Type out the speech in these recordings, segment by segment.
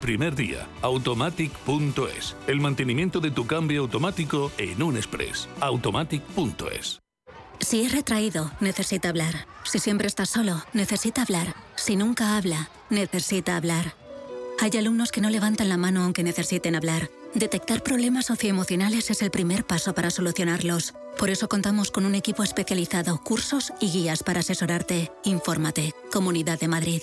Primer día, automatic.es. El mantenimiento de tu cambio automático en un express. automatic.es. Si es retraído, necesita hablar. Si siempre está solo, necesita hablar. Si nunca habla, necesita hablar. Hay alumnos que no levantan la mano aunque necesiten hablar. Detectar problemas socioemocionales es el primer paso para solucionarlos. Por eso contamos con un equipo especializado, cursos y guías para asesorarte. Infórmate. Comunidad de Madrid.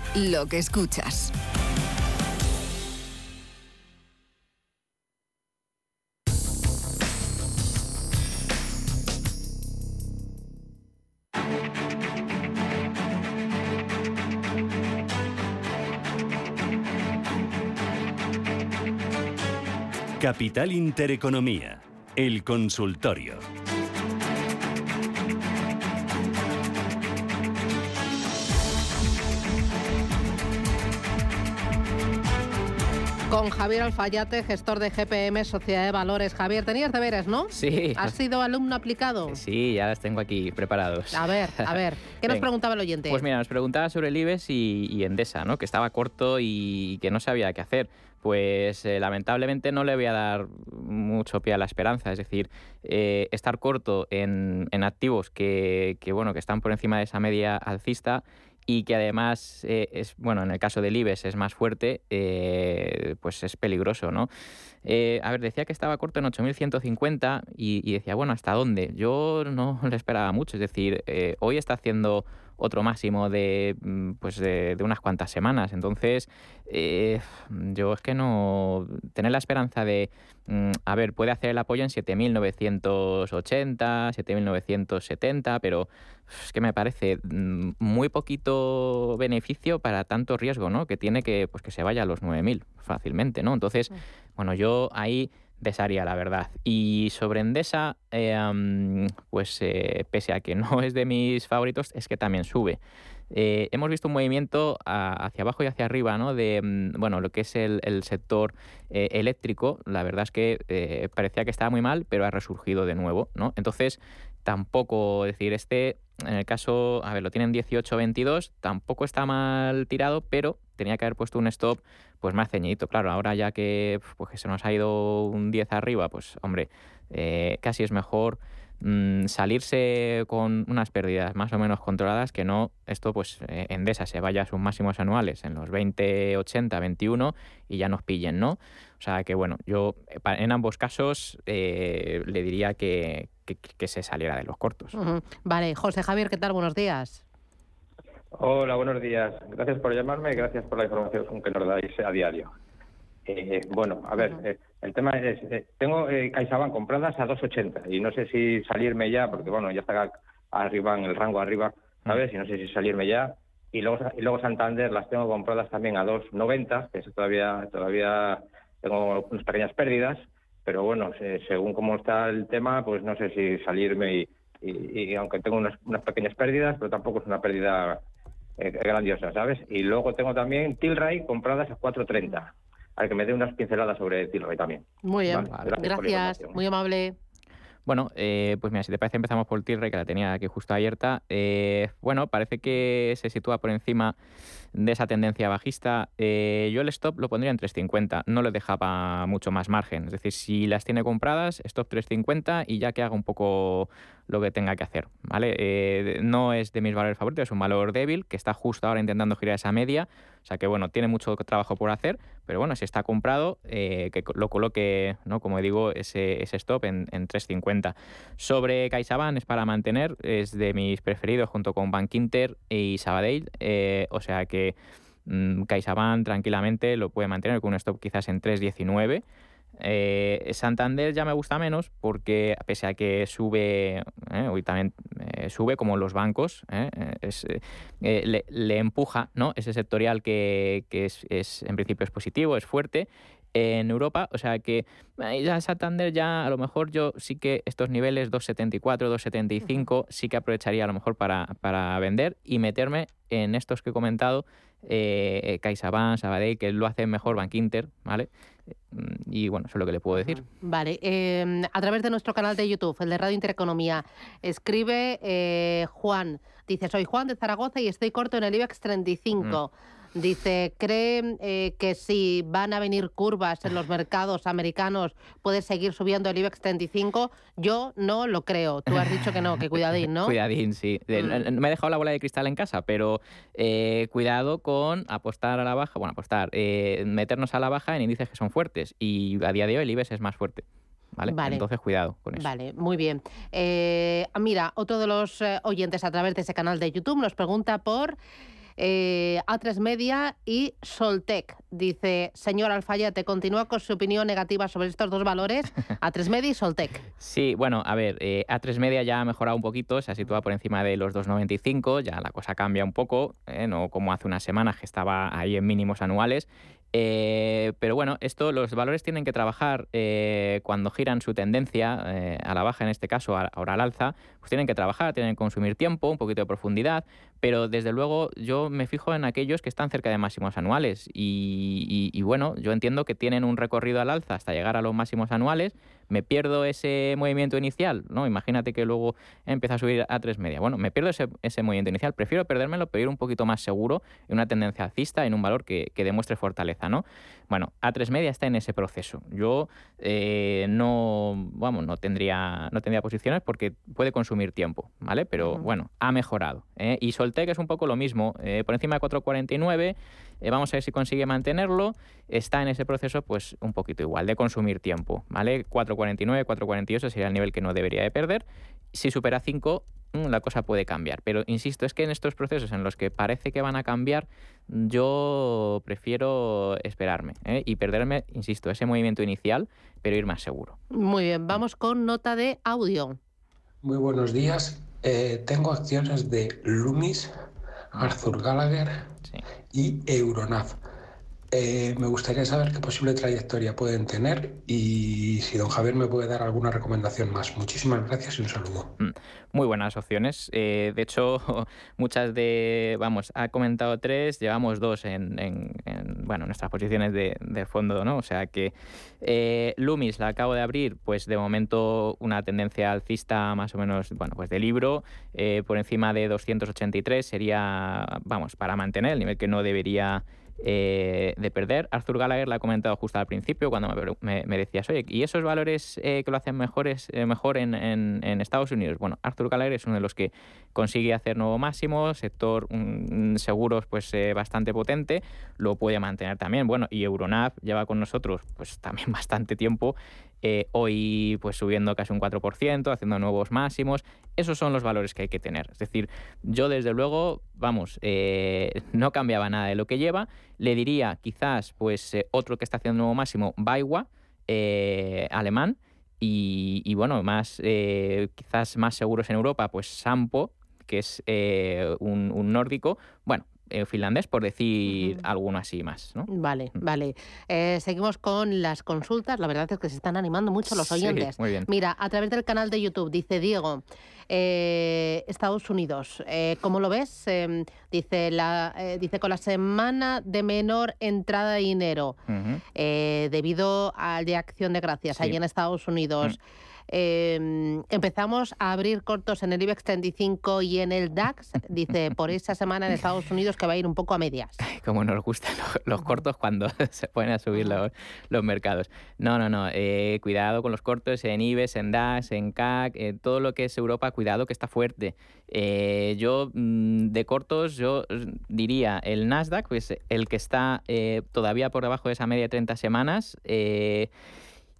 lo que escuchas. Capital Intereconomía, el consultorio. Con Javier Alfayate, gestor de GPM, Sociedad de Valores. Javier, tenías deberes, ¿no? Sí. ¿Has sido alumno aplicado? Sí, ya las tengo aquí preparados. A ver, a ver. ¿Qué nos preguntaba el oyente? Pues mira, nos preguntaba sobre el IBEX y, Endesa, ¿no? Que estaba corto y que no sabía qué hacer pues eh, lamentablemente no le voy a dar mucho pie a la esperanza. Es decir, eh, estar corto en, activos que, bueno, que están por encima de esa media alcista y que además eh, es, bueno, en el caso del IBEX es más fuerte, eh, pues es peligroso, ¿no? Eh, a ver, decía que estaba corto en 8.150 y, y decía, bueno, ¿hasta dónde? Yo no le esperaba mucho, es decir, hoy está haciendo otro máximo de, mm, pues de, unas cuantas semanas. Entonces, yo es que no. Tener la esperanza de. Mm, a ver, puede hacer el apoyo en 7.980, 7.970, pero es que me parece mm, muy poquito beneficio para tanto riesgo, ¿no? Que tiene que, pues que se vaya a los 9.000 fácilmente, ¿no? Entonces, bueno, yo ahí desharía, la verdad. Y sobre Endesa, eh, pues eh, pese a que no es de mis favoritos, es que también sube. Eh, hemos visto un movimiento hacia abajo y hacia arriba, ¿no? De mm, bueno, lo que es el, sector eléctrico. La verdad es que parecía que estaba muy mal, pero ha resurgido de nuevo, ¿no? Entonces, tampoco decir, este, en el caso, a ver, lo tienen 18-22, tampoco está mal tirado, pero tenía que haber puesto un stop pues más ceñidito. Claro, ahora ya que, pues, que se nos ha ido un 10 arriba, pues hombre, eh, casi es mejor mm, salirse con unas pérdidas más o menos controladas que no esto pues eh, Endesa se vaya a sus máximos anuales en los 20, 80, 21 y ya nos pillen, ¿no? O sea que bueno, yo eh, en ambos casos le diría que, que, se saliera de los cortos. Vale, José Javier, ¿qué tal? Buenos días. Hola, buenos días. Gracias por llamarme y gracias por la información que nos dais a diario. Eh, bueno, a ver, eh, el tema es, eh, tengo eh, CaixaBank compradas a 2,80 y no sé si salirme ya, porque bueno, ya está arriba, en el rango arriba, ¿sabes? Y no sé si salirme ya. Y luego, y luego Santander las tengo compradas también a 2,90, que eso todavía, todavía tengo unas pequeñas pérdidas pero bueno, según cómo está el tema, pues no sé si salirme y, aunque tengo unas, pequeñas pérdidas, pero tampoco es una pérdida eh, grandiosa, ¿sabes? Y luego tengo también Tilray compradas a 4.30. Al que me dé unas pinceladas sobre Tilray también. Muy bien, gracias, muy amable. Bueno, eh, pues mira, si te parece empezamos por Tilray, que la tenía aquí justo abierta. Eh, bueno, parece que se sitúa por encima de esa tendencia bajista, eh, yo el stop lo pondría en 350, no le dejaba mucho más margen. Es decir, si las tiene compradas, stop 350 y ya que haga un poco lo que tenga que hacer. ¿vale? Eh, no es de mis valores favoritos, es un valor débil que está justo ahora intentando girar esa media. O sea que bueno, tiene mucho trabajo por hacer, pero bueno, si está comprado, eh, que lo coloque, ¿no? como digo, ese, ese stop en, en 350. Sobre CaixaBank es para mantener, es de mis preferidos junto con Bank Inter y Sabadell. o sea que mmm, tranquilamente lo puede mantener con un stop quizás en 3.19. Eh, Santander ya me gusta menos porque pese a que sube, eh, hoy también eh, sube como los bancos, le, empuja ¿no? ese sectorial que, es, en principio es positivo, es fuerte en Europa. O sea que ya Santander ya a lo mejor yo sí que estos niveles 2,74, 2,75 sí que aprovecharía a lo mejor para, para vender y meterme en estos que he comentado, eh, CaixaBank, Sabadell, que lo hace mejor Bank Inter, ¿vale? Mm, y bueno, eso es lo que le puedo decir. Vale, em, a través de nuestro canal de YouTube, el de Radio Intereconomía, escribe eh, Juan, dice, soy Juan de Zaragoza y estoy corto en el IBEX 35. Dice, ¿cree eh, que si van a venir curvas en los mercados americanos puede seguir subiendo el IBEX 35? Yo no lo creo. Tú has dicho que no, que cuidadín, ¿no? cuidadín, sí. Mm. Me he dejado la bola de cristal en casa, pero eh, cuidado con apostar a la baja, bueno, apostar, eh, meternos a la baja en índices que son fuertes. Y a día de hoy el IBEX es más fuerte. ¿Vale? Entonces, cuidado con eso. Vale, muy bien. mira, otro de los oyentes a través de ese canal de YouTube nos pregunta por eh, A3 Media y Soltec. Dice, señor Alfayate, continúa con su opinión negativa sobre estos dos valores, A3 Media y Soltec. Sí, bueno, a ver, eh, A3 Media ya ha mejorado un poquito, se ha situado por encima de los 2,95, ya la cosa cambia un poco, eh, no como hace unas semanas que estaba ahí en mínimos anuales. Eh, pero bueno, esto, los valores tienen que trabajar eh, cuando giran su tendencia eh, a la baja, en este caso, ahora al alza, pues tienen que trabajar, tienen que consumir tiempo, un poquito de profundidad, pero desde luego yo me fijo en aquellos que están cerca de máximos anuales y, bueno, yo entiendo que tienen un recorrido al alza hasta llegar a los máximos anuales, me pierdo ese movimiento inicial, ¿no? Imagínate que luego empieza a subir a tres media. Bueno, me pierdo ese, movimiento inicial, prefiero perdérmelo, pero ir un poquito más seguro en una tendencia alcista, en un valor que demuestre fortaleza. ¿no? Bueno, A3 Media está en ese proceso. Yo eh, no, vamos, no tendría, no tendría posiciones porque puede consumir tiempo, ¿vale? Pero bueno, ha mejorado. ¿eh? Y Soltec es un poco lo mismo, eh, por encima de 449, vamos a ver si consigue mantenerlo. Está en ese proceso, pues un poquito igual, de consumir tiempo, ¿vale? 449, 448 sería el nivel que no debería de perder. Si supera 5, Mm, la cosa puede cambiar. Pero insisto, es que en estos procesos en los que parece que van a cambiar, yo prefiero esperarme ¿eh? y perderme, insisto, ese movimiento inicial, pero ir más seguro. Muy bien, vamos con nota de audio. Muy buenos días. Eh, tengo acciones de Lumis, Arthur Gallagher y Euronav. Eh, me gustaría saber qué posible trayectoria pueden tener y si don Javier me puede dar alguna recomendación más. Muchísimas gracias y un saludo. Mm, muy buenas opciones. Eh, de hecho, muchas de, vamos, ha comentado tres, llevamos dos en, bueno, nuestras posiciones de, fondo, ¿no? O sea que eh, Lumis la acabo de abrir, pues de momento una tendencia alcista más o menos, bueno, pues de libro, por encima de 283 sería, vamos, para mantener el nivel que no debería eh, de perder. Arthur Gallagher la ha comentado justo al principio cuando me, decías, oye, ¿y esos valores eh, que lo hacen mejores, eh, mejor en, Estados Unidos? Bueno, Arthur Gallagher es uno de los que consigue hacer nuevo máximo, sector mm, seguros pues bastante potente, lo puede mantener también. Bueno, y Euronav lleva con nosotros pues también bastante tiempo eh, hoy pues subiendo casi un 4%, haciendo nuevos máximos. Esos son los valores que hay que tener. Es decir, yo desde luego, vamos, eh, no cambiaba nada de lo que lleva. Le diría quizás pues eh, otro que está haciendo nuevo máximo, Baiwa, alemán. Y, bueno, más quizás más seguros en Europa, pues Sampo, que es un, un, nórdico. Bueno, eh, finlandés, por decir alguno así más. ¿no? Vale, mm. vale. Eh, seguimos con las consultas. La verdad es que se están animando mucho los oyentes. muy bien. Mira, a través del canal de YouTube, dice Diego, eh, Estados Unidos, ¿cómo lo ves? Em, dice, la, dice, con la semana de menor entrada de dinero, debido al de Acción de Gracias, ahí en Estados Unidos. Mm. Em, empezamos a abrir cortos en el IBEX 35 y en el DAX, dice, por esa semana en Estados Unidos que va a ir un poco a medias. Como nos gustan los, cortos cuando se ponen a subir los, los mercados. No, no, no, eh, cuidado con los cortos en IBEX, en DAX, en CAC, eh, todo lo que es Europa, cuidado que está fuerte. Eh, yo mm, de cortos, yo diría el Nasdaq, pues el que está todavía por debajo de esa media de 30 semanas.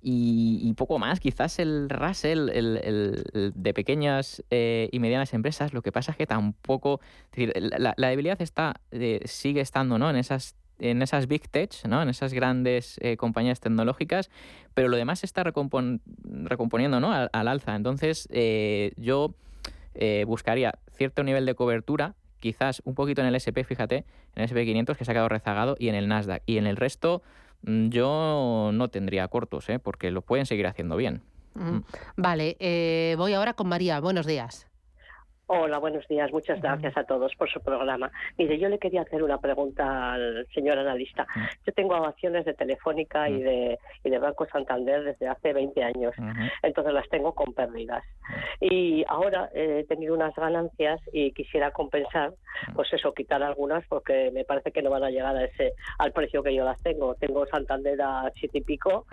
Y, poco más. Quizás el Russell el, de pequeñas eh, y medianas empresas, lo que pasa es que tampoco. la, debilidad está, eh, sigue estando ¿no? en esas en esas big tech, ¿no? en esas grandes eh, compañías tecnológicas, pero lo demás se está recomponiendo ¿no? al, alza. Entonces, yo buscaría cierto nivel de cobertura, quizás un poquito en el SP, fíjate, en el SP500 que se ha quedado rezagado, y en el Nasdaq. Y en el resto, yo no tendría cortos, ¿eh? porque lo pueden seguir haciendo bien. Mm. Vale, eh, voy ahora con María. Buenos días. Hola, buenos días. Muchas gracias a todos por su programa. Mire, yo le quería hacer una pregunta al señor analista. Yo tengo acciones de Telefónica y de, y de Banco Santander desde hace 20 años, entonces las tengo con pérdidas. Y ahora he tenido unas ganancias y quisiera compensar, pues eso, quitar algunas porque me parece que no van a llegar a ese al precio que yo las tengo. Tengo Santander a siete y pico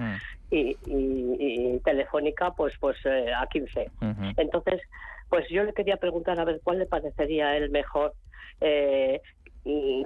y, y, Telefónica pues pues eh, a 15. Entonces, pues yo le quería preguntar a ver cuál le parecería el mejor eh,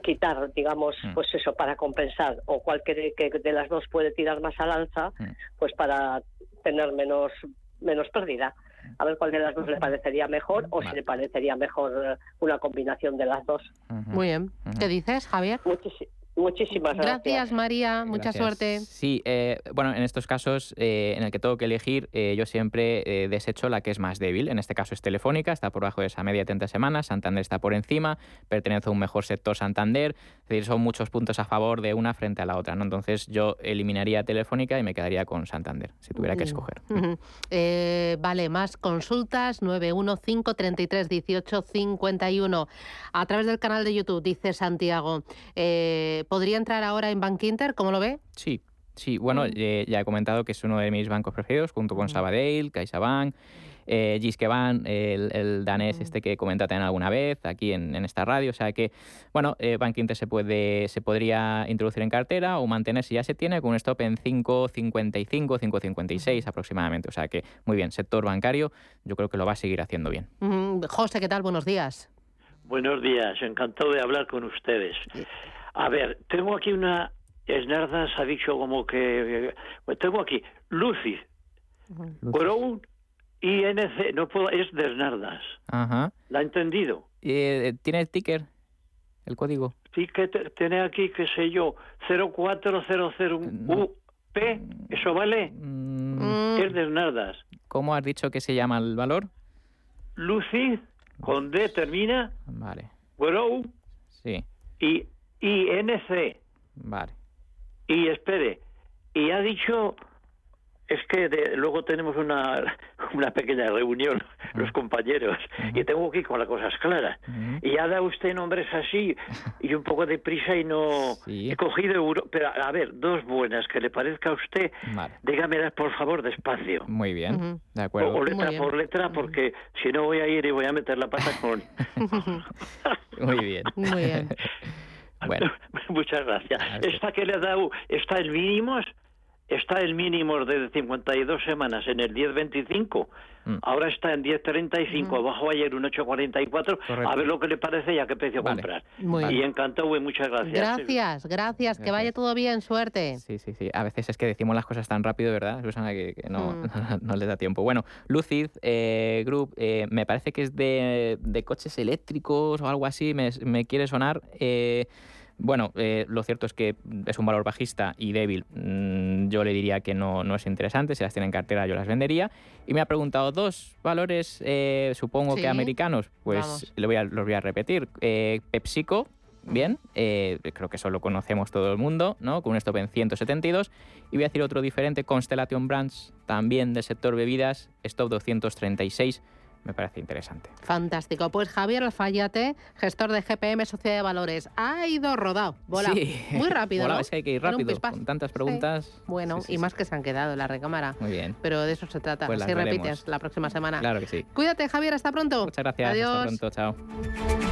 quitar, digamos, mm. pues eso, para compensar, o cuál cree que de las dos puede tirar más al alza, mm. pues para tener menos, menos pérdida. A ver cuál de las dos le parecería mejor o si le parecería mejor eh, una combinación de las dos. Muy bien. ¿Qué dices, Javier? Muchísimo. Muchísimas gracias. Gracias, María. Mucha suerte. Sí, eh, bueno, en estos casos eh, en el que tengo que elegir, eh, yo siempre desecho la que es más débil. En este caso es Telefónica, está por debajo de esa media de 30 semanas. Santander está por encima, pertenece a un mejor sector Santander. Es decir, son muchos puntos a favor de una frente a la otra. ¿no? Entonces yo eliminaría Telefónica y me quedaría con Santander, si tuviera que escoger. vale, más consultas 915 33 18 51. A través del canal de YouTube, dice Santiago. ¿Podría entrar ahora en Bank Inter? ¿Cómo lo ve? Sí, sí. Bueno, mm. eh, ya he comentado que es uno de mis bancos preferidos, junto con mm. Sabadell, CaixaBank, eh, Giskebank, el, el, danés mm. este que comentaste alguna vez aquí en, esta radio. O sea que, bueno, eh, Bank Inter se, puede, se podría introducir en cartera o mantener si ya se tiene con un stop en 5,55, 5,56 aproximadamente. O sea que, muy bien, sector bancario yo creo que lo va a seguir haciendo bien. José, ¿qué tal? Buenos días. Buenos días, encantado de hablar con ustedes. A ver, tengo aquí una. Esnardas ha dicho como que. Pues tengo aquí Lucy, Grow INC, no puedo, es de Esnardas. Ajá. ¿La ha entendido? Eh, ¿Tiene el ticker? ¿El código? Sí, que tiene aquí, qué sé yo, 04001 UP, ¿eso vale? Mm. Es de Esnardas. ¿Cómo has dicho que se llama el valor? Lucy, con D termina. Vale. Grow. Sí. Y INC. Vale. Y espere, y ha dicho, es que luego tenemos una, una pequeña reunión, los compañeros, y tengo que ir con las cosas claras. Y ha dado usted nombres así, y un poco de prisa y no... He cogido euro... Pero a ver, dos buenas, que le parezca a usted, vale. dígamelas por favor despacio. Muy bien, de acuerdo. O, letra por letra, porque si no voy a ir y voy a meter la pata con... Muy bien. Muy bien. Bueno. Muchas gracias. Esta que le ha dado, está en mínimos, está el mínimo de 52 semanas en el 10.25, mm. ahora está en 10.35, mm. abajo ayer un 8.44, a ver lo que le parece y a qué precio comprar. y encantado y muchas gracias. Gracias, gracias, que vaya todo bien, suerte. Sí, sí, sí, a veces es que decimos las cosas tan rápido, ¿verdad, Susana, que, no, mm. no, les da tiempo. Bueno, Lucid eh, Group, eh, me parece que es de, coches eléctricos o algo así, me, me quiere sonar... Eh, bueno, eh, lo cierto es que es un valor bajista y débil. Mm, yo le diría que no, no es interesante. Si las tiene en cartera, yo las vendería. Y me ha preguntado dos valores, eh, supongo que americanos. Pues le voy a, los voy a repetir. Eh, PepsiCo, bien, creo que eso lo conocemos todo el mundo, ¿no? Con un stop en 172. Y voy a decir otro diferente, Constellation Brands, también del sector bebidas, stop 236 me parece interesante. Fantástico. Pues Javier Alfayate, gestor de GPM Sociedad de Valores, ha ido rodado. Bola. Sí. Muy rápido. ¿no? es que hay que ir rápido. Con tantas preguntas. Bueno, y más que se han quedado en la recámara. Muy bien. Pero de eso se trata. Pues Así repites la próxima semana. Claro que sí. Cuídate, Javier. Hasta pronto. Muchas gracias. Adiós. Hasta pronto. Chao.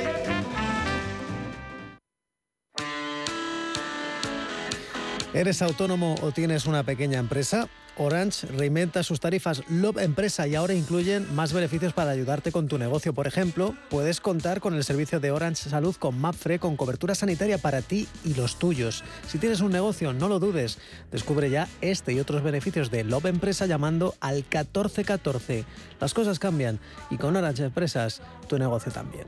¿Eres autónomo o tienes una pequeña empresa? Orange reinventa sus tarifas Love Empresa y ahora incluyen más beneficios para ayudarte con tu negocio. Por ejemplo, puedes contar con el servicio de Orange Salud con MAPFRE con cobertura sanitaria para ti y los tuyos. Si tienes un negocio, no lo dudes. Descubre ya este y otros beneficios de Love Empresa llamando al 1414. Las cosas cambian y con Orange Empresas tu negocio también.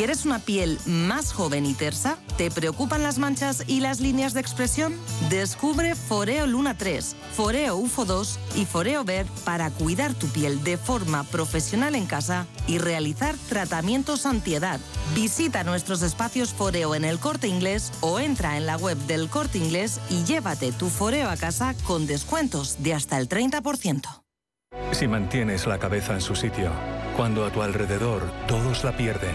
¿Quieres una piel más joven y tersa? ¿Te preocupan las manchas y las líneas de expresión? Descubre Foreo Luna 3, Foreo UFO 2 y Foreo Ver para cuidar tu piel de forma profesional en casa y realizar tratamientos antiedad. Visita nuestros espacios Foreo en el Corte Inglés o entra en la web del Corte Inglés y llévate tu Foreo a casa con descuentos de hasta el 30%. Si mantienes la cabeza en su sitio, cuando a tu alrededor todos la pierden,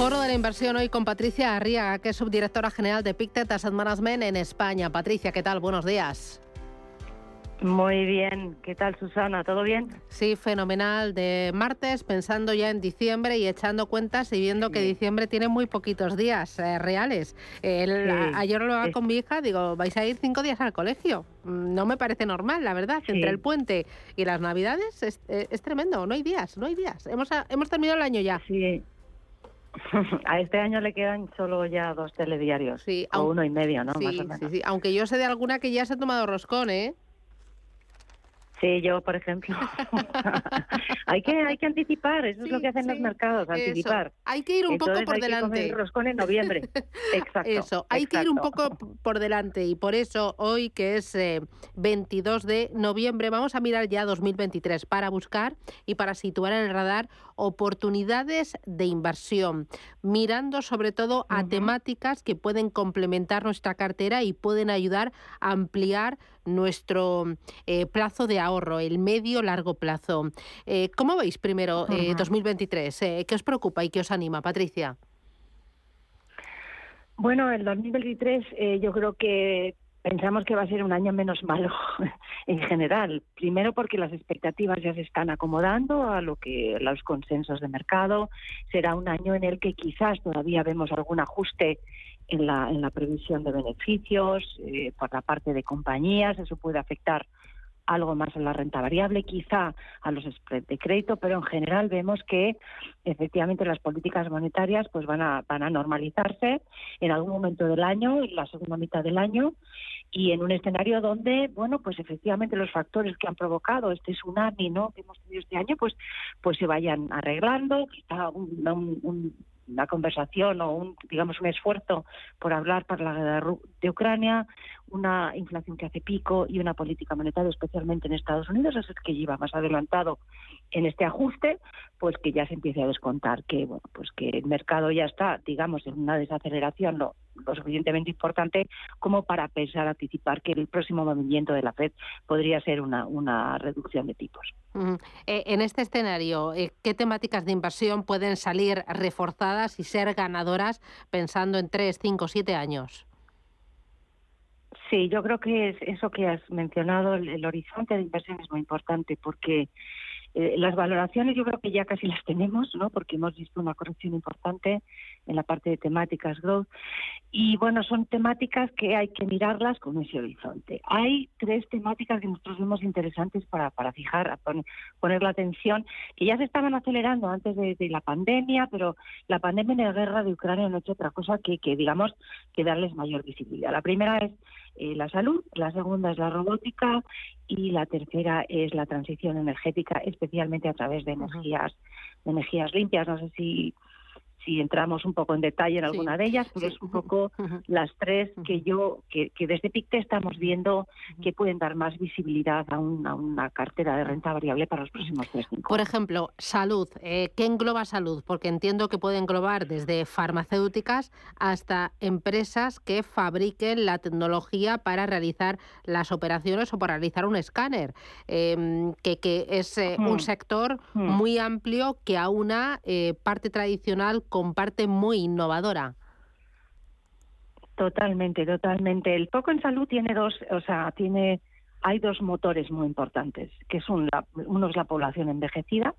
Foro de la inversión hoy con Patricia Arriaga, que es subdirectora general de Pictet Asset Management en España. Patricia, ¿qué tal? Buenos días. Muy bien, ¿qué tal Susana? ¿Todo bien? Sí, fenomenal. De martes, pensando ya en diciembre y echando cuentas y viendo que diciembre tiene muy poquitos días eh, reales. Ayer lo hablaba con mi hija, digo, vais a ir cinco días al colegio. Mm, no me parece normal, la verdad. Entre el puente y las navidades es, eh, es, tremendo. No hay días, no hay días. Hemos, hemos terminado el año ya. Sí. A este año le quedan solo ya dos telediarios, sí, o uno y medio, ¿no? Sí, sí, Aunque yo sé de alguna que ya se ha tomado roscón, ¿eh? Sí, yo, por ejemplo. hay que hay que anticipar, eso es lo que hacen los mercados, anticipar. Hay que ir un poco por delante. Que roscón en noviembre. Exacto. Eso, hay que ir un poco por delante y por eso hoy que es 22 eh, de noviembre vamos a mirar ya 2023 para buscar y para situar en el radar oportunidades de inversión, mirando sobre todo a temáticas que pueden complementar nuestra cartera y pueden ayudar a ampliar nuestro eh, plazo de ahorro, el medio largo plazo. Eh, ¿Cómo veis primero 2023? Eh, ¿Qué os preocupa y qué os anima, Patricia? Bueno, el 2023 yo creo que pensamos que va a ser un año menos malo en general. Primero porque las expectativas ya se están acomodando a lo que los consensos de mercado. Será un año en el que quizás todavía vemos algún ajuste en la, en la previsión de beneficios eh, por la parte de compañías. Eso puede afectar algo más a la renta variable, quizá a los spreads de crédito, pero en general vemos que efectivamente las políticas monetarias pues van a van a normalizarse en algún momento del año, en la segunda mitad del año y en un escenario donde bueno pues efectivamente los factores que han provocado este tsunami no que hemos tenido este año pues pues se vayan arreglando, quizá un una conversación o un, digamos, un esfuerzo por hablar para la guerra de Ucrania, una inflación que hace pico y una política monetaria, especialmente en Estados Unidos, es el que lleva más adelantado en este ajuste, pues que ya se empiece a descontar que, bueno, pues que el mercado ya está, digamos, en una desaceleración lo, lo suficientemente importante como para pensar, anticipar que el próximo movimiento de la Fed podría ser una, una reducción de tipos. Eh, en este escenario, eh, ¿qué temáticas de inversión pueden salir reforzadas y ser ganadoras pensando en tres, cinco, siete años? Sí, yo creo que es eso que has mencionado, el horizonte de inversión es muy importante porque eh, las valoraciones yo creo que ya casi las tenemos, ¿no? Porque hemos visto una corrección importante en la parte de temáticas growth. Y bueno, son temáticas que hay que mirarlas con ese horizonte. Hay tres temáticas que nosotros vemos interesantes para, para fijar, poner, la atención, que ya se estaban acelerando antes de, la pandemia, pero la pandemia y la guerra de Ucrania no hecho otra cosa que, que digamos, que darles mayor visibilidad. La primera es eh, la salud, la segunda es la robótica y la tercera es la transición energética, especialmente a través de energías, de energías limpias. No sé si si entramos un poco en detalle en alguna de ellas, pero es un poco las tres que yo, que, desde PICTE estamos viendo que pueden dar más visibilidad a, una cartera de renta variable para los próximos tres años. Por ejemplo, salud. Eh, ¿Qué engloba salud? Porque entiendo que puede englobar desde farmacéuticas hasta empresas que fabriquen la tecnología para realizar las operaciones o para realizar un escáner, em, que, que, es eh, un sector muy amplio que aúna eh, parte tradicional con parte muy innovadora. Totalmente, totalmente. El foco en salud tiene dos, o sea, tiene, hay dos motores muy importantes, que es un, uno es la población envejecida,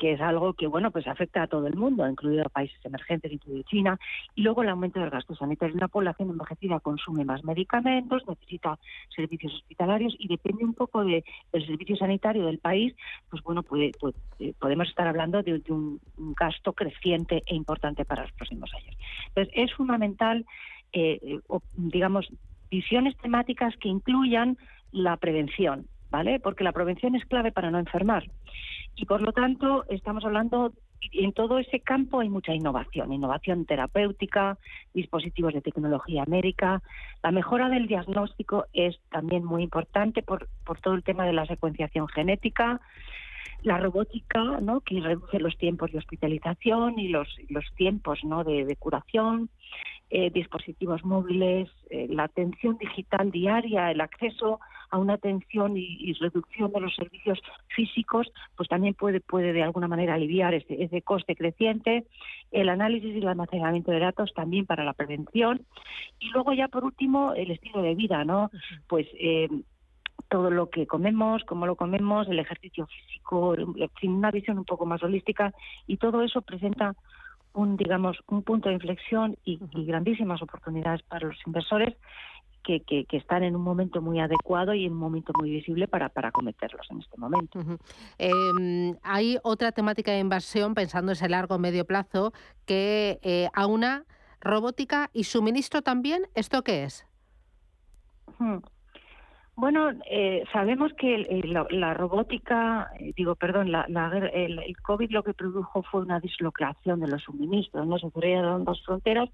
que es algo que bueno pues afecta a todo el mundo, incluido a países emergentes, incluido China, y luego el aumento del gasto sanitario. Una población envejecida consume más medicamentos, necesita servicios hospitalarios y depende un poco de, del servicio sanitario del país, pues bueno, puede, eh, podemos estar hablando de, un, gasto creciente e importante para los próximos años. Entonces, es fundamental, eh, eh, digamos, visiones temáticas que incluyan la prevención, ¿vale? Porque la prevención es clave para no enfermar. Y por lo tanto, estamos hablando, en todo ese campo hay mucha innovación, innovación terapéutica, dispositivos de tecnología médica. La mejora del diagnóstico es también muy importante por, por todo el tema de la secuenciación genética. La robótica, ¿no? que reduce los tiempos de hospitalización y los, los tiempos ¿no? de curación. Eh, dispositivos móviles, eh, la atención digital diaria, el acceso a una atención y, reducción de los servicios físicos, pues también puede, puede de alguna manera aliviar ese, ese coste creciente. El análisis y el almacenamiento de datos también para la prevención. Y luego ya por último, el estilo de vida, ¿no? Pues eh, todo lo que comemos, cómo lo comemos, el ejercicio físico, una visión un poco más holística y todo eso presenta un digamos un punto de inflexión y, grandísimas oportunidades para los inversores que, que, están en un momento muy adecuado y en un momento muy visible para, para cometerlos en este momento. Em, hay otra temática de inversión, pensando en ese largo medio plazo, que eh, aúna robótica y suministro también. ¿Esto qué es? Bueno, eh, sabemos que la, robótica, eh, digo, perdón, la, el, COVID lo que produjo fue una dislocación de los suministros, no se cerraron dos fronteras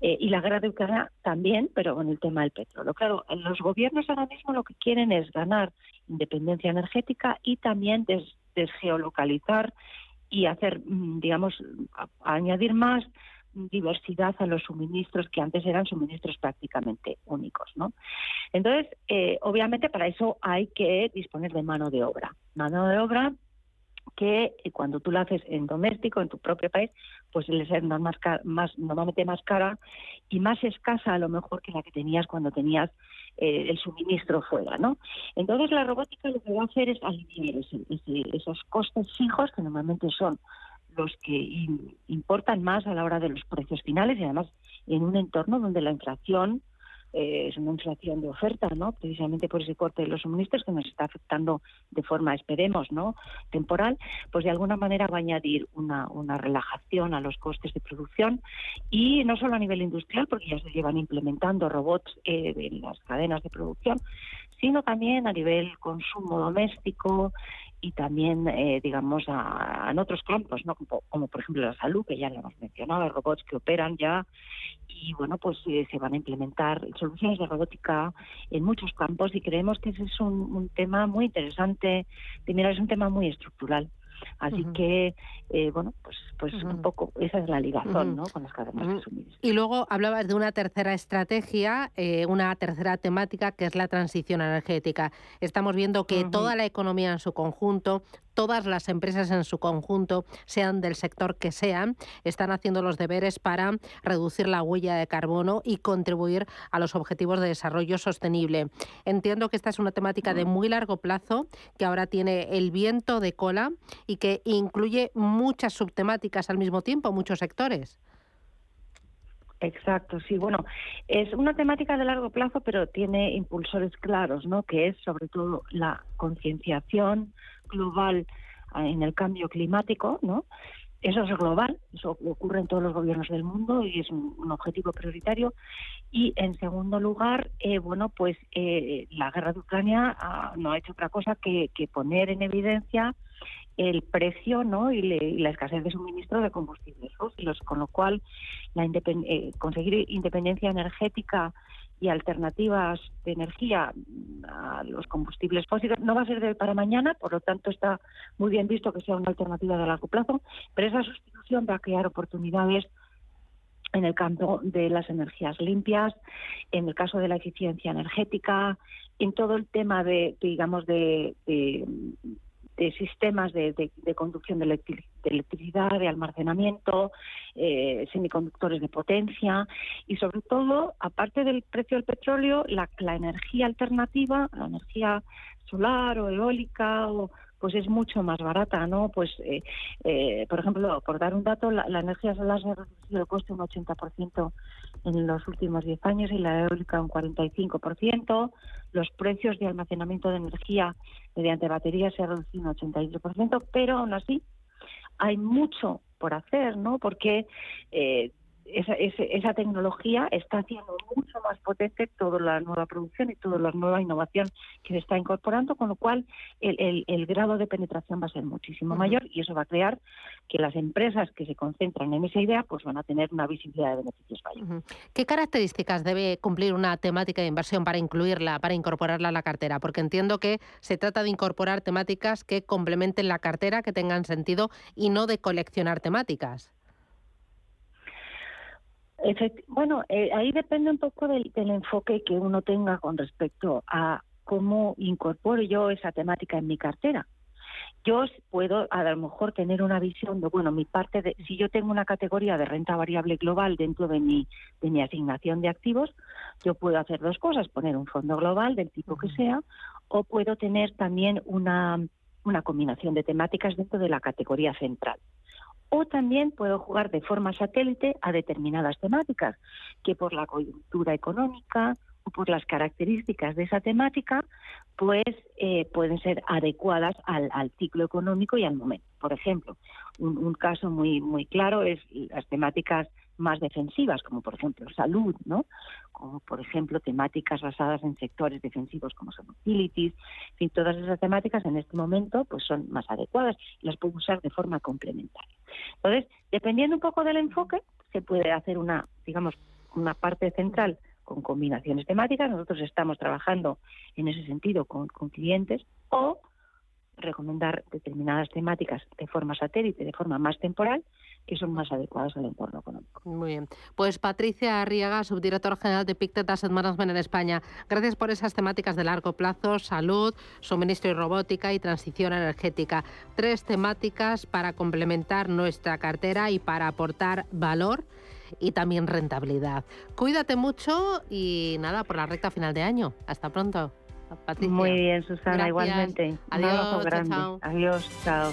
eh, y la guerra de Ucrania también, pero con el tema del petróleo. Claro, los gobiernos ahora mismo lo que quieren es ganar independencia energética y también desgeolocalizar y hacer, mm, digamos, añadir más diversidad a los suministros que antes eran suministros prácticamente únicos, ¿no? Entonces, eh, obviamente para eso hay que disponer de mano de obra, mano de obra que eh, cuando tú la haces en doméstico, en tu propio país, pues les es más, normalmente más cara y más escasa a lo mejor que la que tenías cuando tenías eh, el suministro fuera, ¿no? Entonces la robótica lo que va a hacer es aliviar esos costes fijos que normalmente son los que importan más a la hora de los precios finales y además en un entorno donde la inflación eh, es una inflación de oferta, ¿no? Precisamente por ese corte de los suministros que nos está afectando de forma, esperemos, ¿no? Temporal, pues de alguna manera va a añadir una, una relajación a los costes de producción y no solo a nivel industrial, porque ya se llevan implementando robots eh, en las cadenas de producción, sino también a nivel consumo doméstico y también, eh, digamos, a, en otros campos, ¿no? Como, por ejemplo la salud, que ya lo hemos mencionado, robots que operan ya, y bueno, pues eh, se van a implementar soluciones de robótica en muchos campos y creemos que ese es un, un tema muy interesante. Primero, es un tema muy estructural. Así que, eh, bueno, pues, pues un poco esa es la ligazón ¿no? con las cadenas de suministro. Y luego hablabas de una tercera estrategia, eh, una tercera temática que es la transición energética. Estamos viendo que toda la economía en su conjunto, todas las empresas en su conjunto, sean del sector que sean, están haciendo los deberes para reducir la huella de carbono y contribuir a los objetivos de desarrollo sostenible. Entiendo que esta es una temática de muy largo plazo, que ahora tiene el viento de cola y que incluye muchas subtemáticas al mismo tiempo, muchos sectores. Exacto, sí, bueno, es una temática de largo plazo, pero tiene impulsores claros, ¿no? Que es sobre todo la concienciación, global en el cambio climático, ¿no? Eso es global, eso ocurre en todos los gobiernos del mundo y es un, objetivo prioritario. Y en segundo lugar, eh, bueno, pues eh, la guerra de Ucrania ah, no ha hecho otra cosa que, poner en evidencia el precio ¿no? y, la escasez de suministro de combustibles fósiles, con lo cual la eh, conseguir independencia energética y alternativas de energía a los combustibles fósiles. No va a ser de para mañana, por lo tanto está muy bien visto que sea una alternativa de largo plazo, pero esa sustitución va a crear oportunidades en el campo de las energías limpias, en el caso de la eficiencia energética, en todo el tema de, digamos, de, de sistemas de, conducción de, electricidad, de almacenamiento, eh, semiconductores de potencia y sobre todo, aparte del precio del petróleo, la, la energía alternativa, la energía solar o eólica o pues es mucho más barata, ¿no? Pues, eh, eh, por ejemplo, por dar un dato, la, energía solar se ha reducido el coste un 80% en los últimos 10 años y la eólica un 45%. Los precios de almacenamiento de energía mediante baterías se han reducido un 83%, pero aún así hay mucho por hacer, ¿no? Porque eh, esa, esa, tecnología está haciendo mucho más potente toda la nueva producción y toda la nueva innovación que se está incorporando, con lo cual el, el, grado de penetración va a ser muchísimo mayor y eso va a crear que las empresas que se concentran en esa idea pues van a tener una visibilidad de beneficios mayor. ¿Qué características debe cumplir una temática de inversión para incluirla, para incorporarla a la cartera? Porque entiendo que se trata de incorporar temáticas que complementen la cartera, que tengan sentido y no de coleccionar temáticas bueno, eh, ahí depende un poco del, enfoque que uno tenga con respecto a cómo incorporo yo esa temática en mi cartera. Yo puedo a lo mejor tener una visión de, bueno, mi parte de, si yo tengo una categoría de renta variable global dentro de mi, de mi asignación de activos, yo puedo hacer dos cosas, poner un fondo global del tipo que sea, o puedo tener también una, una combinación de temáticas dentro de la categoría central o también puedo jugar de forma satélite a determinadas temáticas que por la coyuntura económica o por las características de esa temática, pues eh, pueden ser adecuadas al, ciclo económico y al momento. Por ejemplo, un, un, caso muy muy claro es las temáticas más defensivas, como por ejemplo salud, ¿no? Como por ejemplo temáticas basadas en sectores defensivos como son utilities, en fin, todas esas temáticas en este momento pues son más adecuadas y las puedo usar de forma complementaria. Entonces, dependiendo un poco del enfoque, se puede hacer una, digamos, una parte central con combinaciones temáticas. Nosotros estamos trabajando en ese sentido con, con clientes o recomendar determinadas temáticas de forma satélite, de forma más temporal, que son más adecuadas al entorno económico. Muy bien. Pues Patricia Arriaga, subdirectora general de Pictet Asset Management en España. Gracias por esas temáticas de largo plazo, salud, suministro y robótica y transición energética. Tres temáticas para complementar nuestra cartera y para aportar valor y también rentabilidad. Cuídate mucho y nada, por la recta final de año. Hasta pronto. Patricia. Muy bien, Susana, igualmente. Adiós, Chao. Adiós, chao.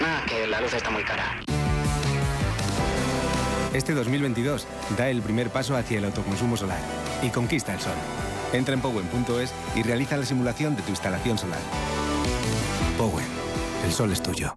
Ah, que la luz está muy cara. Este 2022 da el primer paso hacia el autoconsumo solar y conquista el sol. Entra en powen.es y realiza la simulación de tu instalación solar. Powen, el sol es tuyo.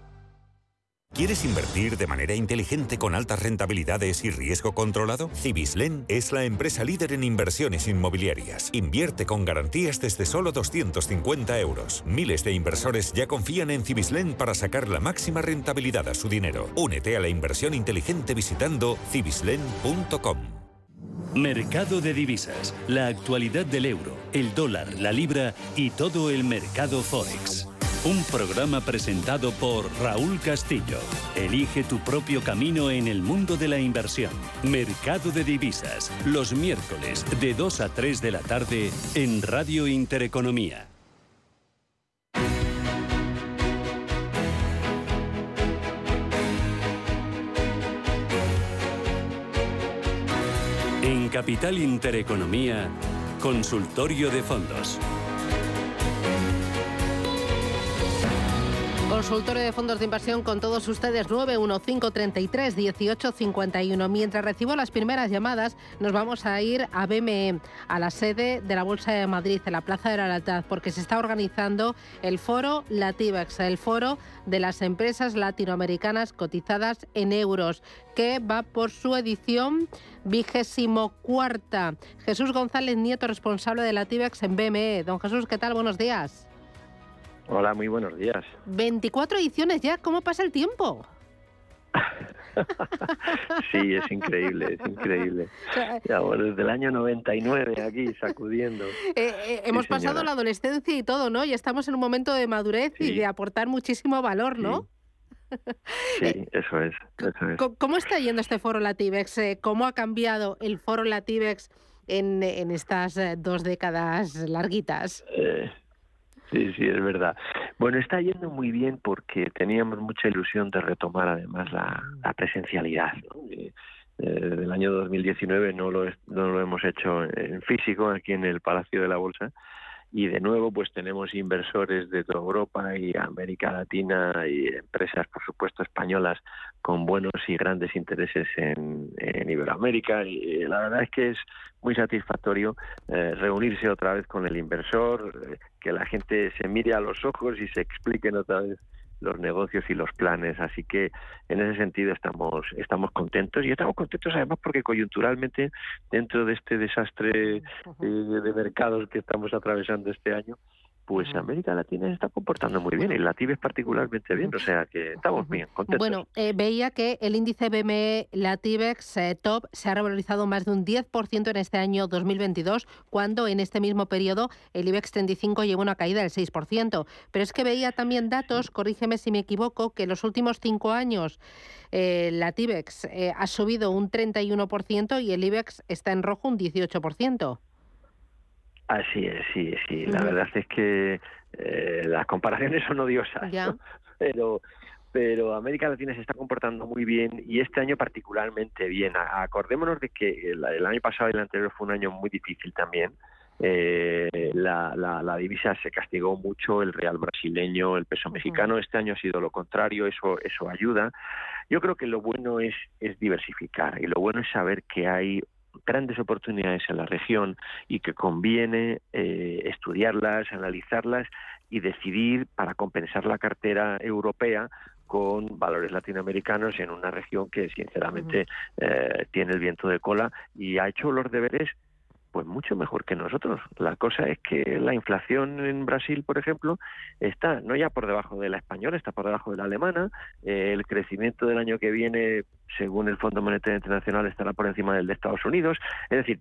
¿Quieres invertir de manera inteligente con altas rentabilidades y riesgo controlado? Cibislen es la empresa líder en inversiones inmobiliarias. Invierte con garantías desde solo 250 euros. Miles de inversores ya confían en Cibislen para sacar la máxima rentabilidad a su dinero. Únete a la inversión inteligente visitando cibislen.com. Mercado de divisas, la actualidad del euro, el dólar, la libra y todo el mercado forex. Un programa presentado por Raúl Castillo. Elige tu propio camino en el mundo de la inversión. Mercado de divisas, los miércoles de 2 a 3 de la tarde en Radio Intereconomía. En Capital Intereconomía, Consultorio de Fondos. Consultorio de fondos de inversión con todos ustedes 91533 1851. Mientras recibo las primeras llamadas, nos vamos a ir a BME, a la sede de la Bolsa de Madrid, en la Plaza de la Lealtad, porque se está organizando el foro Lativex, el foro de las empresas latinoamericanas cotizadas en euros, que va por su edición vigésimo cuarta. Jesús González Nieto, responsable de Lativex en BME. Don Jesús, ¿qué tal? Buenos días. Hola, muy buenos días. 24 ediciones ya, ¿cómo pasa el tiempo? sí, es increíble, es increíble. Ya, bueno, desde el año 99 aquí sacudiendo. Eh, eh, hemos pasado la adolescencia y todo, ¿no? Y estamos en un momento de madurez y de aportar muchísimo valor, ¿no? Sí, eso es, eso es. ¿Cómo está yendo este foro Lativex? Eh, ¿Cómo ha cambiado el foro Lativex en, en estas dos décadas larguitas? Sí, sí, es verdad. Bueno, está yendo muy bien porque teníamos mucha ilusión de retomar además la, presencialidad. ¿no? Eh, desde el año 2019 no lo, no lo hemos hecho en físico aquí en el Palacio de la Bolsa y de nuevo pues tenemos inversores de toda Europa y América Latina y empresas por supuesto españolas con buenos y grandes intereses en, Iberoamérica. Y la verdad es que es muy satisfactorio eh, reunirse otra vez con el inversor, eh, que la gente se mire a los ojos y se expliquen otra vez los negocios y los planes. Así que en ese sentido estamos, estamos contentos y estamos contentos además porque coyunturalmente dentro de este desastre eh, de mercados que estamos atravesando este año, pues América Latina se está comportando muy bien y la es particularmente bien, o sea que estamos bien, contentos. Bueno, eh, veía que el índice BME Latibex eh, Top se ha revalorizado más de un 10% en este año 2022, cuando en este mismo periodo el IBEX 35 llevó una caída del 6%. Pero es que veía también datos, corrígeme si me equivoco, que en los últimos cinco años eh, Latibex eh, ha subido un 31% y el IBEX está en rojo un 18%. Así es, sí, sí. La verdad es que eh, las comparaciones son odiosas, pero pero América Latina se está comportando muy bien y este año particularmente bien. Acordémonos de que el, año pasado y el anterior fue un año muy difícil también. Eh, la, la, divisa se castigó mucho, el real brasileño, el peso mexicano. Este año ha sido lo contrario, eso, eso ayuda. Yo creo que lo bueno es, es diversificar y lo bueno es saber que hay grandes oportunidades en la región y que conviene eh, estudiarlas, analizarlas y decidir para compensar la cartera europea con valores latinoamericanos en una región que sinceramente eh, tiene el viento de cola y ha hecho los deberes pues mucho mejor que nosotros. La cosa es que la inflación en Brasil, por ejemplo, está no ya por debajo de la española, está por debajo de la alemana. Eh, el crecimiento del año que viene, según el Fondo Monetario Internacional, estará por encima del de Estados Unidos. Es decir,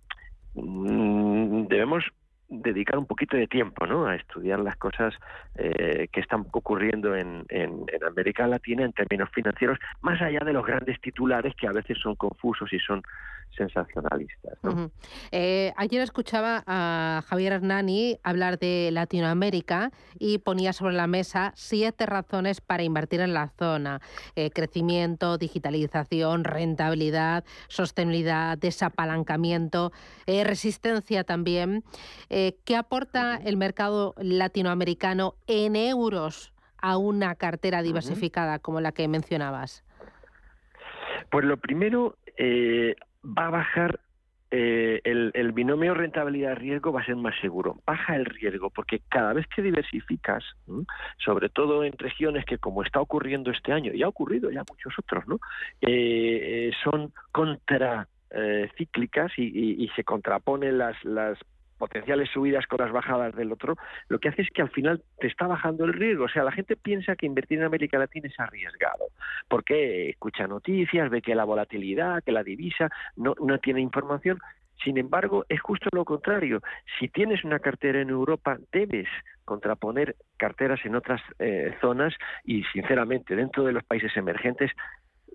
mm, debemos dedicar un poquito de tiempo ¿no? a estudiar las cosas eh, que están ocurriendo en, en, América Latina en términos financieros, más allá de los grandes titulares que a veces son confusos y son sensacionalistas. Eh, ayer escuchaba a Javier Hernani hablar de Latinoamérica y ponía sobre la mesa siete razones para invertir en la zona. Eh, crecimiento, digitalización, rentabilidad, sostenibilidad, desapalancamiento, resistencia también. ¿Qué aporta el mercado latinoamericano en euros a una cartera diversificada como la que mencionabas? Pues lo primero, va a bajar eh, el, binomio rentabilidad-riesgo va a ser más seguro. Baja el riesgo porque cada vez que diversificas, sobre todo en regiones que como está ocurriendo este año, y ha ocurrido ya muchos otros, ¿no? Eh, eh, son contracíclicas y, y, se contraponen las, las potenciales subidas con las bajadas del otro, lo que hace es que al final te está bajando el riesgo. O sea, la gente piensa que invertir en América Latina es arriesgado, porque escucha noticias, ve que la volatilidad, que la divisa no, no tiene información. Sin embargo, es justo lo contrario. Si tienes una cartera en Europa, debes contraponer carteras en otras eh, zonas y, sinceramente, dentro de los países emergentes,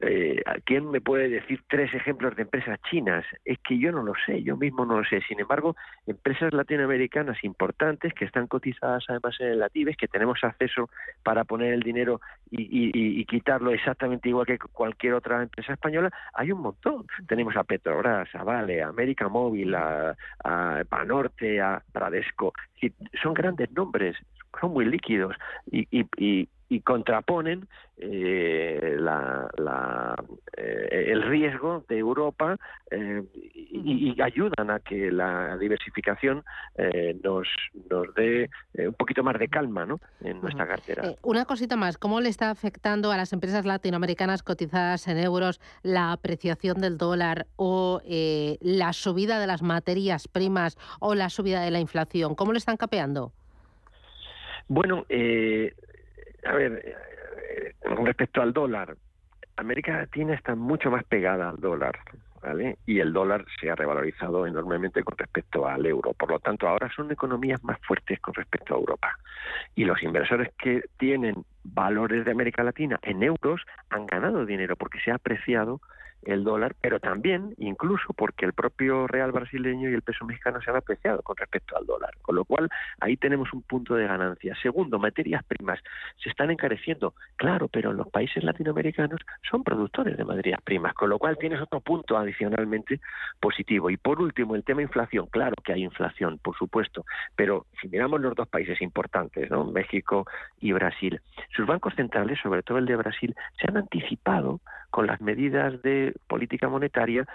eh, ¿Quién me puede decir tres ejemplos de empresas chinas? Es que yo no lo sé, yo mismo no lo sé. Sin embargo, empresas latinoamericanas importantes que están cotizadas además en el Latibes, que tenemos acceso para poner el dinero y, quitarlo exactamente igual que cualquier otra empresa española, hay un montón. Tenemos a Petrobras, a Vale, a América Móvil, a, a Panorte, a Bradesco. Son grandes nombres, son muy líquidos y, y, y contraponen eh, la, eh, el riesgo de Europa eh, y, ayudan a que la diversificación nos, nos dé un poquito más de calma ¿no? en nuestra cartera. una cosita más, ¿cómo le está afectando a las empresas latinoamericanas cotizadas en euros la apreciación del dólar o la subida de las materias primas o la subida de la inflación? ¿Cómo le están capeando? Bueno, eh, a ver, eh, con respecto al dólar, América Latina está mucho más pegada al dólar, ¿vale? Y el dólar se ha revalorizado enormemente con respecto al euro. Por lo tanto, ahora son economías más fuertes con respecto a Europa. Y los inversores que tienen valores de América Latina en euros han ganado dinero porque se ha apreciado el dólar, pero también incluso porque el propio real brasileño y el peso mexicano se han apreciado con respecto al dólar, con lo cual ahí tenemos un punto de ganancia. Segundo, materias primas se están encareciendo, claro, pero los países latinoamericanos son productores de materias primas, con lo cual tienes otro punto adicionalmente positivo. Y por último, el tema inflación, claro que hay inflación, por supuesto, pero si miramos los dos países importantes, ¿no? México y Brasil, sus bancos centrales, sobre todo el de Brasil, se han anticipado con las medidas de política monetaria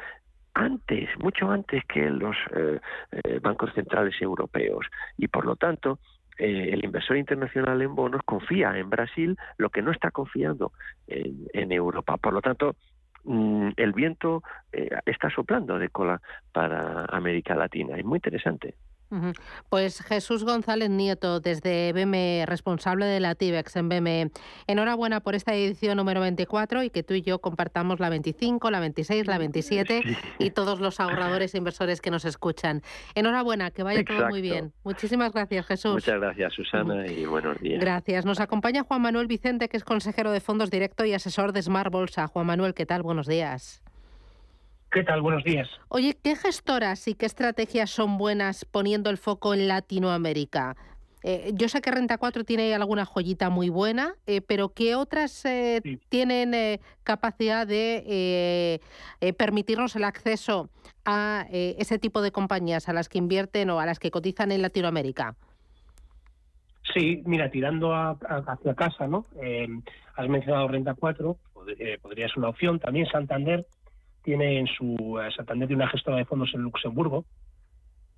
antes, mucho antes que los eh, eh, bancos centrales europeos. Y por lo tanto, eh, el inversor internacional en bonos confía en Brasil lo que no está confiando en, Europa. Por lo tanto, mm, el viento eh, está soplando de cola para América Latina. Es muy interesante. Pues Jesús González Nieto, desde BME, responsable de la TIBEX en BME. Enhorabuena por esta edición número 24 y que tú y yo compartamos la 25, la 26, la 27 y todos los ahorradores e inversores que nos escuchan. Enhorabuena, que vaya todo muy bien. Muchísimas gracias, Jesús. Muchas gracias, Susana, y buenos días. Gracias. Nos acompaña Juan Manuel Vicente, que es consejero de fondos directo y asesor de Smart Bolsa. Juan Manuel, ¿qué tal? Buenos días. ¿Qué tal? Buenos días. Oye, ¿qué gestoras y qué estrategias son buenas poniendo el foco en Latinoamérica? Eh, yo sé que Renta 4 tiene alguna joyita muy buena, eh, pero ¿qué otras eh, tienen capacidad de permitirnos el acceso a ese tipo de compañías a las que invierten o a las que cotizan en Latinoamérica? Sí, mira, tirando hacia casa, ¿no? has mencionado Renta 4, podría ser una opción. También Santander tiene en su eh, Santander tiene una gestora de fondos en Luxemburgo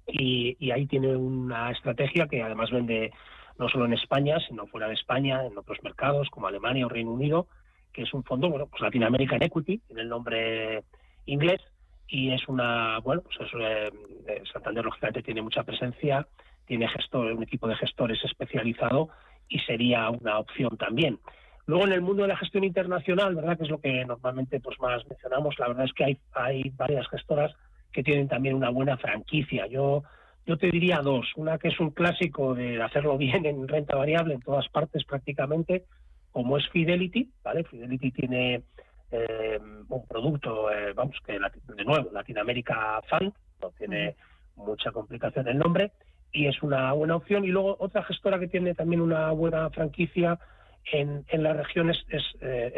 y, ahí tiene una estrategia que además vende no solo en España, sino fuera de España, en otros mercados como Alemania o Reino Unido, que es un fondo, bueno, pues Latin American Equity, tiene el nombre inglés, y es una, bueno, pues eh, eh, Santander lógicamente tiene mucha presencia, tiene gestor, un equipo de gestores especializado y sería una opción también. Luego en el mundo de la gestión internacional, ¿verdad? Que es lo que normalmente pues más mencionamos, la verdad es que hay, hay varias gestoras que tienen también una buena franquicia. Yo, yo te diría dos. Una que es un clásico de hacerlo bien en renta variable en todas partes prácticamente, como es Fidelity, ¿vale? Fidelity tiene eh, un producto, eh, vamos, que de nuevo, Latinoamérica Fund, no tiene mucha complicación el nombre, y es una buena opción. Y luego otra gestora que tiene también una buena franquicia en, en la región es, es, eh,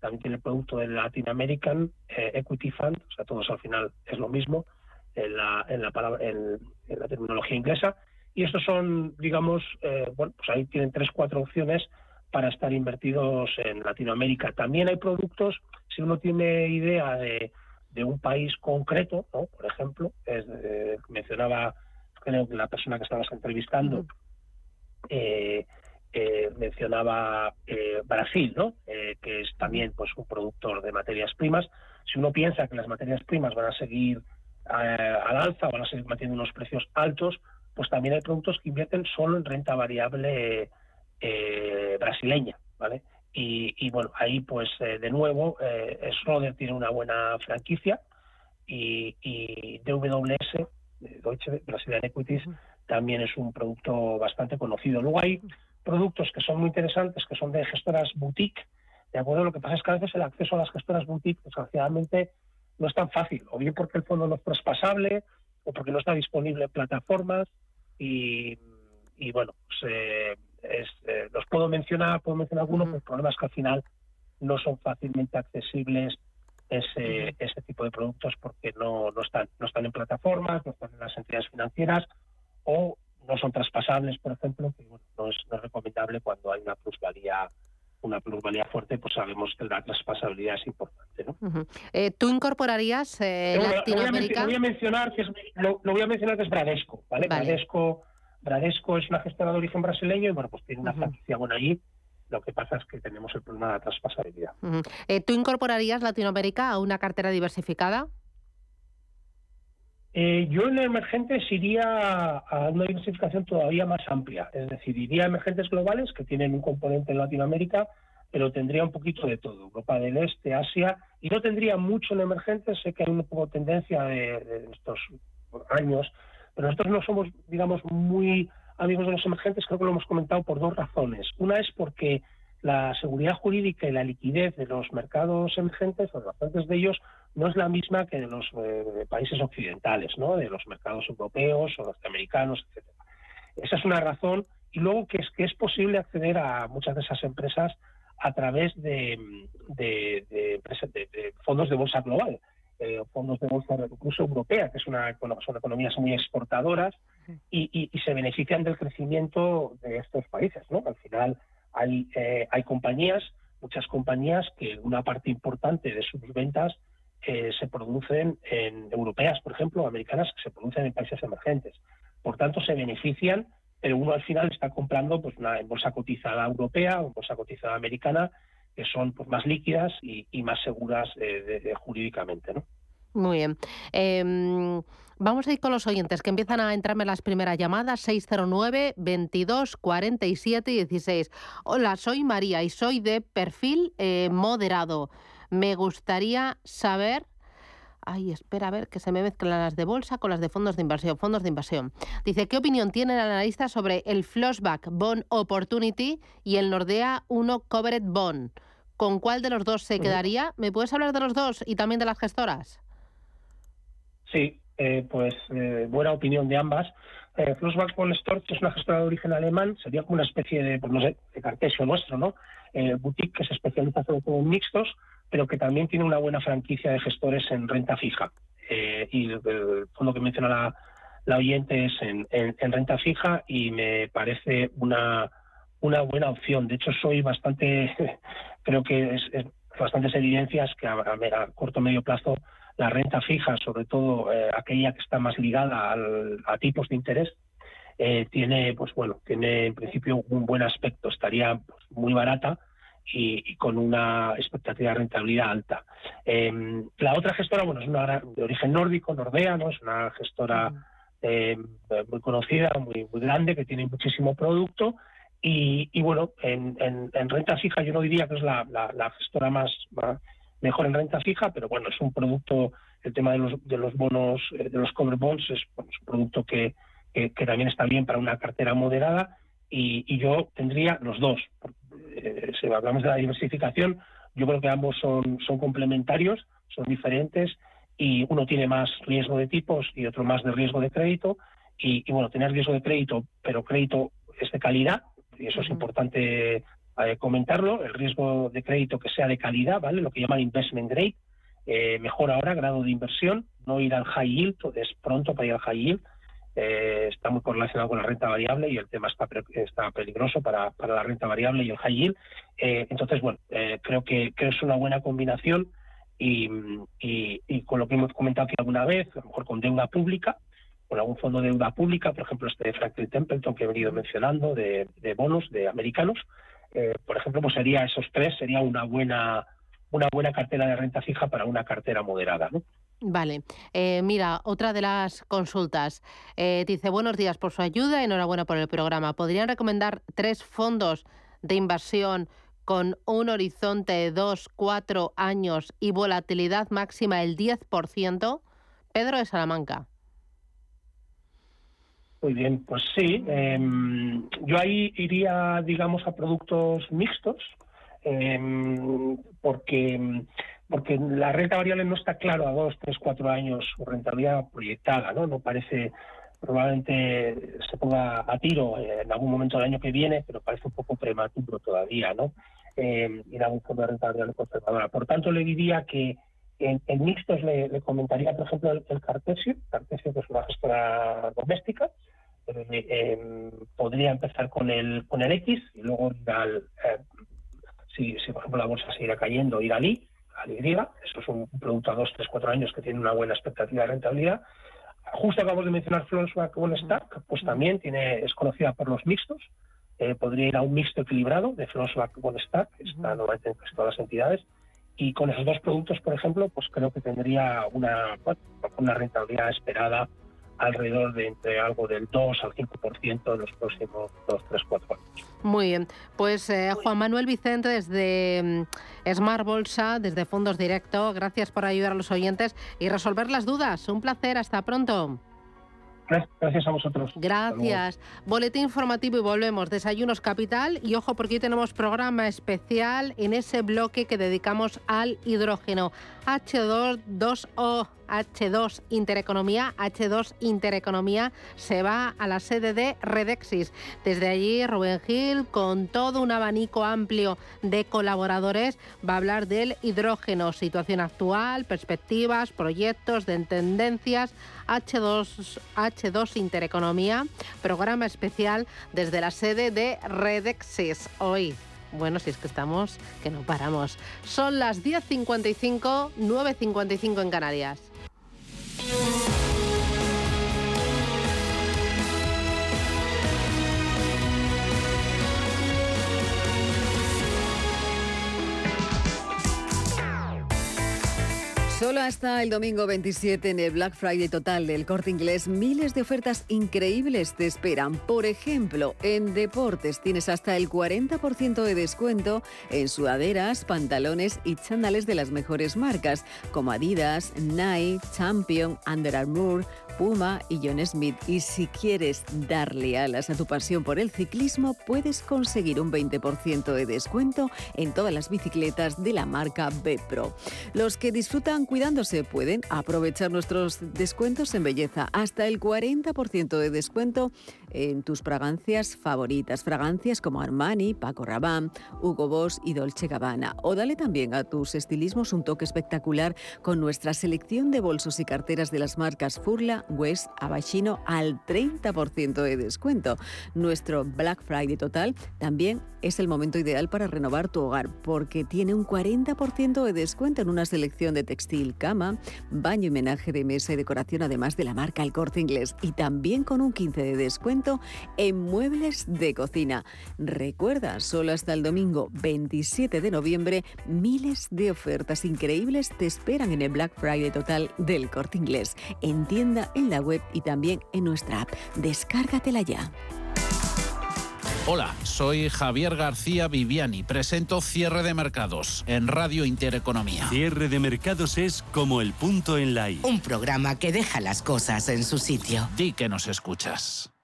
también tiene el producto del Latin American eh, Equity Fund, o sea, todos al final es lo mismo en la, en la, palabra, en, la terminología inglesa. Y estos son, digamos, eh, bueno, pues ahí tienen tres, cuatro opciones para estar invertidos en Latinoamérica. También hay productos, si uno tiene idea de, de un país concreto, ¿no? por ejemplo, es, mencionaba creo que la persona que estabas entrevistando, eh, mencionaba eh, Brasil, ¿no? Eh, que es también pues un productor de materias primas. Si uno piensa que las materias primas van a seguir eh, al alza, van a seguir manteniendo unos precios altos, pues también hay productos que invierten solo en renta variable brasileña, ¿vale? Y, bueno, ahí pues de nuevo Schroeder tiene una buena franquicia y, y DWS, Deutsche Brazilian Equities, también es un producto bastante conocido. Luego hay productos que son muy interesantes, que son de gestoras boutique, ¿de acuerdo? Lo que pasa es que a veces el acceso a las gestoras boutique, desgraciadamente, no es tan fácil, o bien porque el fondo no es traspasable, o porque no está disponible en plataformas, y, bueno, pues, eh, eh, los puedo mencionar, puedo mencionar algunos, pero el problema es que al final no son fácilmente accesibles ese, ese tipo de productos porque no, no, están, no están en plataformas, no están en las entidades financieras, o no son traspasables, por ejemplo, que no, es, recomendable cuando hay una plusvalía una plusvalía fuerte, pues sabemos que la traspasabilidad es importante. ¿no? Eh, ¿Tú incorporaría eh, Latinoamérica? Lo voy, a, mencionar que es, lo, voy a mencionar que es Bradesco. ¿vale? Bradesco, Bradesco es una gestora de origen brasileño y bueno, pues tiene una franquicia buena allí. Lo que pasa es que tenemos el problema de la traspasabilidad. Eh, ¿Tú incorporarías Latinoamérica a una cartera diversificada? Eh, yo en emergentes iría a una diversificación todavía más amplia, es decir, iría a emergentes globales que tienen un componente en Latinoamérica, pero tendría un poquito de todo, Europa del Este, Asia, y no tendría mucho en emergentes, sé que hay una poco tendencia de, estos años, pero nosotros no somos, digamos, muy amigos de los emergentes, creo que lo hemos comentado por dos razones. Una es porque la seguridad jurídica y la liquidez de los mercados emergentes, o de bastantes de ellos, no es la misma que de los eh, países occidentales, ¿no? de los mercados europeos o norteamericanos, etc. Esa es una razón. Y luego que es, que es posible acceder a muchas de esas empresas a través de, de, fondos de bolsa global, eh, fondos de bolsa incluso europea, que es una, son economías muy exportadoras y, y, se benefician del crecimiento de estos países. ¿no? Al final hay, eh, hay compañías, muchas compañías que una parte importante de sus ventas se producen en europeas, por ejemplo, americanas, que se producen en países emergentes. Por tanto, se benefician pero uno al final está comprando pues una bolsa cotizada europea o en bolsa cotizada americana, que son pues, más líquidas y, más seguras eh, jurídicamente, ¿no? Muy bien. Em, vamos a ir con los oyentes que empiezan a entrarme las primeras llamadas 609 22 47 16. Hola, soy María y soy de perfil eh, moderado. Me gustaría saber Ay, espera a ver que se me mezclan las de bolsa con las de fondos de inversión. Fondos de inversión. Dice, ¿qué opinión tiene el analista sobre el Flashback Bond Opportunity y el Nordea 1 Covered Bond? ¿Con cuál de los dos se quedaría? ¿Me puedes hablar de los dos y también de las gestoras? Sí, eh, pues eh, buena opinión de ambas. Eh, Flussbank que es una gestora de origen alemán, sería como una especie de, pues no sé, de cartesio nuestro, ¿no? Eh, boutique que se especializa sobre todo en mixtos, pero que también tiene una buena franquicia de gestores en renta fija. y el, fondo que menciona la, oyente es en, renta fija y me parece una, una buena opción. De hecho, soy bastante, creo que es, bastantes evidencias que a, a, a corto medio plazo la renta fija, sobre todo eh, aquella que está más ligada a tipos de interés, eh, tiene, pues bueno, tiene en principio un buen aspecto, estaría pues, muy barata y, con una expectativa de rentabilidad alta. Em, la otra gestora, bueno, es una de origen nórdico, Nordea, ¿no? Es una gestora em, muy conocida, muy, muy grande, que tiene muchísimo producto y, bueno, en, renta fija yo no diría que es la, gestora más mejor en renta fija, pero bueno, es un producto, el tema de los, de los bonos, eh, de los cover bonds, es, un producto que, que, también está bien para una cartera moderada y, yo tendría los dos. Eh, si hablamos de la diversificación, yo creo que ambos son, son complementarios, son diferentes y uno tiene más riesgo de tipos y otro más de riesgo de crédito. Y, y bueno, tener riesgo de crédito, pero crédito es de calidad, y eso es importante eh, comentarlo, el riesgo de crédito que sea de calidad, ¿vale? Lo que llaman investment grade, eh, mejor ahora, grado de inversión, no ir al high yield, es pronto para ir al high yield, eh, está muy correlacionado con la renta variable y el tema está, está peligroso para, para, la renta variable y el high yield. entonces, bueno, creo que, es una buena combinación y, y, con lo que hemos comentado aquí alguna vez, a lo mejor con deuda pública, con algún fondo de deuda pública, por ejemplo, este de Franklin Templeton que he venido mencionando, de, de bonos de americanos, eh, por ejemplo, pues sería esos tres, sería una buena, una buena cartera de renta fija para una cartera moderada. ¿no? Vale. Eh, mira, otra de las consultas. Eh, dice, buenos días por su ayuda, enhorabuena por el programa. ¿Podrían recomendar tres fondos de inversión con un horizonte de dos, cuatro años y volatilidad máxima del 10%? Pedro de Salamanca. Muy bien, pues sí. Em, yo ahí iría, digamos, a productos mixtos, em, porque porque la renta variable no está claro a dos, tres, cuatro años su rentabilidad proyectada, ¿no? No parece, probablemente se ponga a tiro en algún momento del año que viene, pero parece un poco prematuro todavía, ¿no? Eh, ir a un fondo de renta variable conservadora. Por tanto, le diría que en, mixtos le, comentaría, por ejemplo, el, Cartesio, Cartesio que es una gestora doméstica, eh, em, podría empezar con el con el X y luego ir al, eh, si, si, por ejemplo la bolsa seguirá cayendo, ir al Y, al Y, eso es un, producto a 2, 3, 4 años que tiene una buena expectativa de rentabilidad. Justo acabamos de mencionar Flonsback One Stack, pues también tiene, es conocida por los mixtos, eh, podría ir a un mixto equilibrado de Flonsback One Stack, está normalmente en todas las entidades, y con esos dos productos, por ejemplo, pues creo que tendría una, una rentabilidad esperada alrededor de entre algo del 2 al 5% en los próximos 2, 3, 4 años. Muy bien, pues eh, Juan Manuel Vicente desde mm, Smart Bolsa, desde Fondos Directo, gracias por ayudar a los oyentes y resolver las dudas. Un placer, hasta pronto. Gracias a vosotros. Gracias. Boletín informativo y volvemos. Desayunos Capital. Y ojo, porque hoy tenemos programa especial en ese bloque que dedicamos al hidrógeno. H2, 2O. H2 Intereconomía, H2 Intereconomía se va a la sede de Redexis. Desde allí, Rubén Gil, con todo un abanico amplio de colaboradores, va a hablar del hidrógeno, situación actual, perspectivas, proyectos, de tendencias. H2, H2 Intereconomía, programa especial desde la sede de Redexis hoy. Bueno, si es que estamos, que no paramos. Son las 10.55, 9.55 en Canarias. Bye. Solo hasta el domingo 27 en el Black Friday total del Corte Inglés, miles de ofertas increíbles te esperan. Por ejemplo, en deportes tienes hasta el 40% de descuento en sudaderas, pantalones y chándales de las mejores marcas, como Adidas, Nike, Champion, Under Armour, Puma y John Smith. Y si quieres darle alas a tu pasión por el ciclismo, puedes conseguir un 20% de descuento en todas las bicicletas de la marca B-Pro. Los que disfrutan cuidándose pueden aprovechar nuestros descuentos en belleza. Hasta el 40% de descuento en tus fragancias favoritas. Fragancias como Armani, Paco Rabanne, Hugo Boss y Dolce Gabbana. O dale también a tus estilismos un toque espectacular con nuestra selección de bolsos y carteras de las marcas Furla, West, Abashino al 30% de descuento. Nuestro Black Friday total también es el momento ideal para renovar tu hogar porque tiene un 40% de descuento en una selección de textil, cama, baño y menaje de mesa y decoración además de la marca El Corte Inglés y también con un 15% de descuento en muebles de cocina. Recuerda, solo hasta el domingo 27 de noviembre, miles de ofertas increíbles te esperan en el Black Friday total del Corte Inglés, en tienda, en la web y también en nuestra app. Descárgatela ya. Hola, soy Javier García Viviani. Presento Cierre de Mercados en Radio Intereconomía. Cierre de Mercados es como el punto en la I. Un programa que deja las cosas en su sitio. Di que nos escuchas.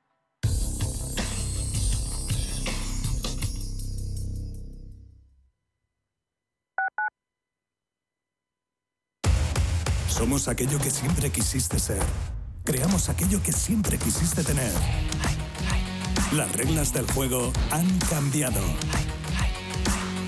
Somos aquello que siempre quisiste ser. Creamos aquello que siempre quisiste tener. Las reglas del juego han cambiado.